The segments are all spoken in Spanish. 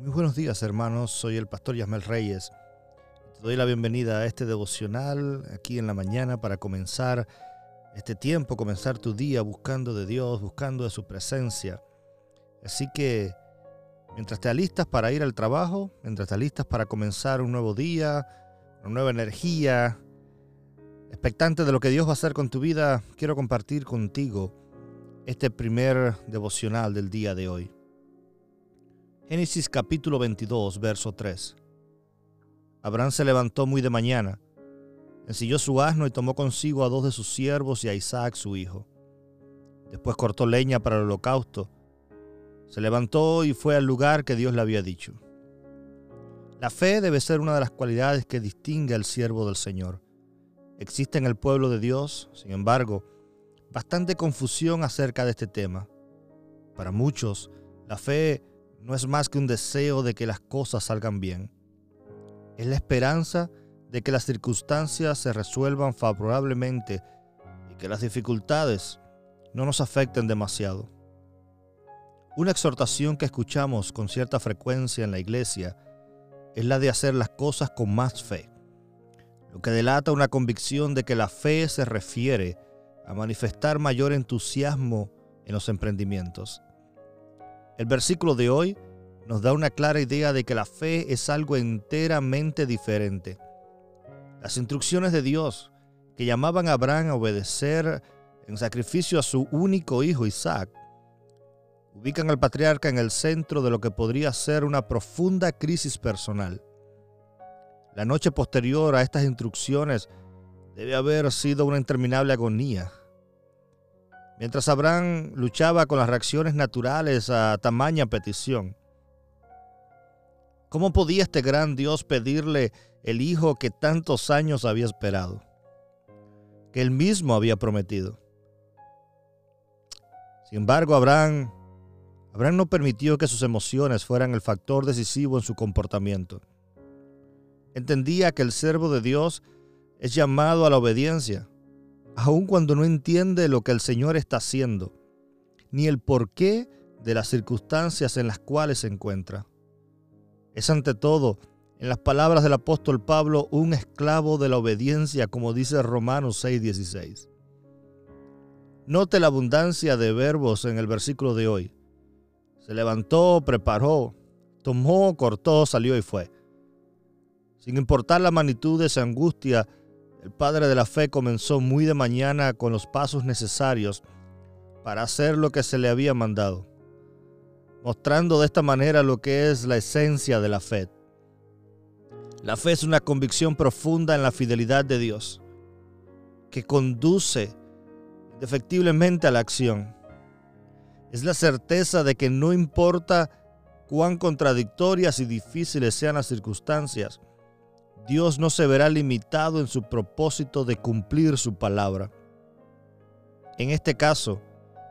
Muy buenos días hermanos, soy el pastor Yasmel Reyes. Te doy la bienvenida a este devocional aquí en la mañana para comenzar este tiempo, comenzar tu día buscando de Dios, buscando de su presencia. Así que mientras te alistas para ir al trabajo, mientras te alistas para comenzar un nuevo día, una nueva energía, expectante de lo que Dios va a hacer con tu vida, quiero compartir contigo este primer devocional del día de hoy. Génesis capítulo 22, verso 3. Abraham se levantó muy de mañana, ensilló su asno y tomó consigo a dos de sus siervos y a Isaac su hijo. Después cortó leña para el holocausto. Se levantó y fue al lugar que Dios le había dicho. La fe debe ser una de las cualidades que distingue al siervo del Señor. Existe en el pueblo de Dios, sin embargo, bastante confusión acerca de este tema. Para muchos, la fe no es más que un deseo de que las cosas salgan bien. Es la esperanza de que las circunstancias se resuelvan favorablemente y que las dificultades no nos afecten demasiado. Una exhortación que escuchamos con cierta frecuencia en la iglesia es la de hacer las cosas con más fe, lo que delata una convicción de que la fe se refiere a manifestar mayor entusiasmo en los emprendimientos. El versículo de hoy nos da una clara idea de que la fe es algo enteramente diferente. Las instrucciones de Dios que llamaban a Abraham a obedecer en sacrificio a su único hijo Isaac, ubican al patriarca en el centro de lo que podría ser una profunda crisis personal. La noche posterior a estas instrucciones debe haber sido una interminable agonía. Mientras Abraham luchaba con las reacciones naturales a tamaña petición, ¿cómo podía este gran Dios pedirle el hijo que tantos años había esperado? Que él mismo había prometido. Sin embargo, Abraham, Abraham no permitió que sus emociones fueran el factor decisivo en su comportamiento. Entendía que el servo de Dios es llamado a la obediencia aun cuando no entiende lo que el Señor está haciendo, ni el porqué de las circunstancias en las cuales se encuentra. Es ante todo, en las palabras del apóstol Pablo, un esclavo de la obediencia, como dice Romanos 6:16. Note la abundancia de verbos en el versículo de hoy. Se levantó, preparó, tomó, cortó, salió y fue. Sin importar la magnitud de esa angustia, el padre de la fe comenzó muy de mañana con los pasos necesarios para hacer lo que se le había mandado, mostrando de esta manera lo que es la esencia de la fe. La fe es una convicción profunda en la fidelidad de Dios, que conduce efectivamente a la acción. Es la certeza de que no importa cuán contradictorias y difíciles sean las circunstancias, Dios no se verá limitado en su propósito de cumplir su palabra. En este caso,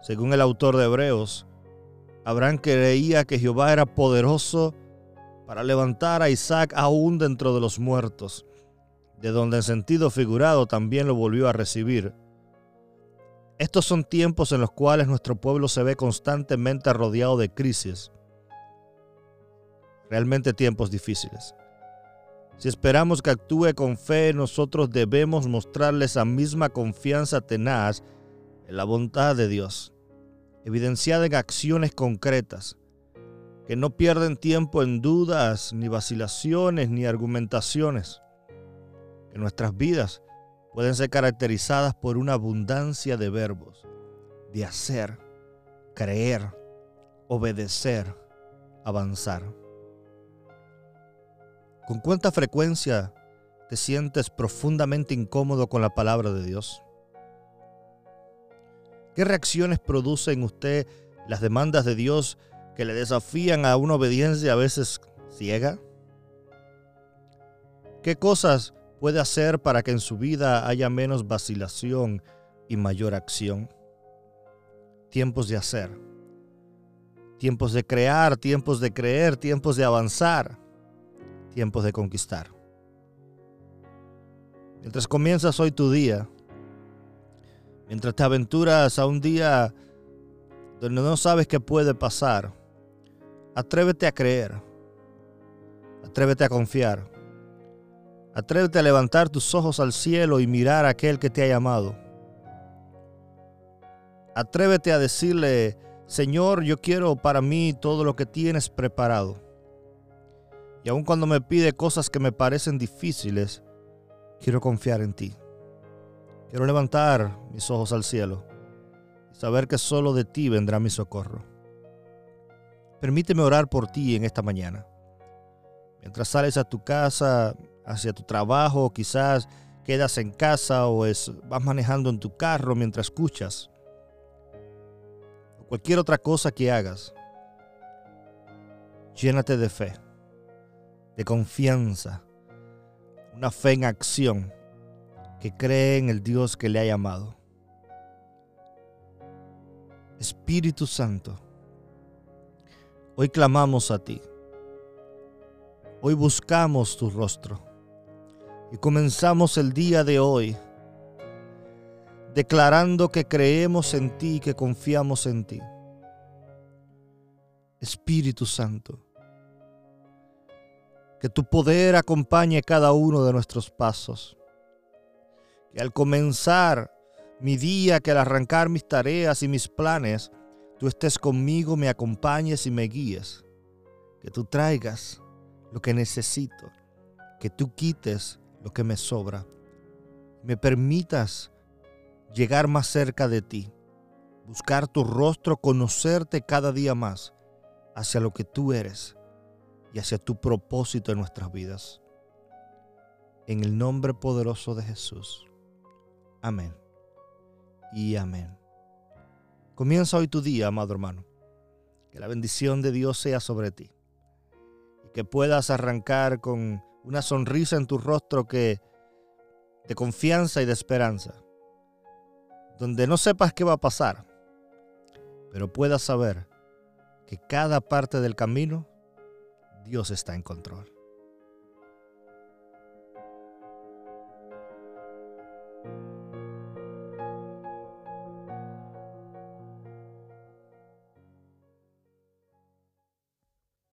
según el autor de Hebreos, Abraham creía que Jehová era poderoso para levantar a Isaac aún dentro de los muertos, de donde en sentido figurado también lo volvió a recibir. Estos son tiempos en los cuales nuestro pueblo se ve constantemente rodeado de crisis, realmente tiempos difíciles. Si esperamos que actúe con fe, nosotros debemos mostrarle esa misma confianza tenaz en la bondad de Dios, evidenciada en acciones concretas, que no pierden tiempo en dudas, ni vacilaciones, ni argumentaciones, que nuestras vidas pueden ser caracterizadas por una abundancia de verbos, de hacer, creer, obedecer, avanzar. ¿Con cuánta frecuencia te sientes profundamente incómodo con la palabra de Dios? ¿Qué reacciones produce en usted las demandas de Dios que le desafían a una obediencia a veces ciega? ¿Qué cosas puede hacer para que en su vida haya menos vacilación y mayor acción? Tiempos de hacer, tiempos de crear, tiempos de creer, tiempos de avanzar tiempos de conquistar. Mientras comienzas hoy tu día, mientras te aventuras a un día donde no sabes qué puede pasar, atrévete a creer, Atrévete a confiar. Atrévete a levantar tus ojos al cielo y mirar a aquel que te ha llamado. Atrévete a decirle, Señor, yo quiero para mí todo lo que tienes preparado. Y aun cuando me pide cosas que me parecen difíciles, quiero confiar en ti. Quiero levantar mis ojos al cielo y saber que solo de ti vendrá mi socorro. Permíteme orar por ti en esta mañana. Mientras sales a tu casa, hacia tu trabajo, quizás quedas en casa o es, vas manejando en tu carro mientras escuchas. O cualquier otra cosa que hagas. Llénate de fe, de confianza, una fe en acción que cree en el Dios que le ha llamado. Espíritu Santo, hoy clamamos a ti. Hoy buscamos tu rostro y comenzamos el día de hoy declarando que creemos en ti y que confiamos en ti. Espíritu Santo, que tu poder acompañe cada uno de nuestros pasos que al comenzar mi día, que al arrancar mis tareas y mis planes, tú estés conmigo, me acompañes y me guíes. Que tú traigas lo que necesito, que tú quites lo que me sobra. Me permitas llegar más cerca de ti, buscar tu rostro, conocerte cada día más hacia lo que tú eres y hacia tu propósito en nuestras vidas. En el nombre poderoso de Jesús. Amén. Y amén. Comienza hoy tu día, amado hermano. Que la bendición de Dios sea sobre ti. Y que puedas arrancar con una sonrisa en tu rostro que de confianza y de esperanza. Donde no sepas qué va a pasar, pero puedas saber que cada parte del camino Dios está en control.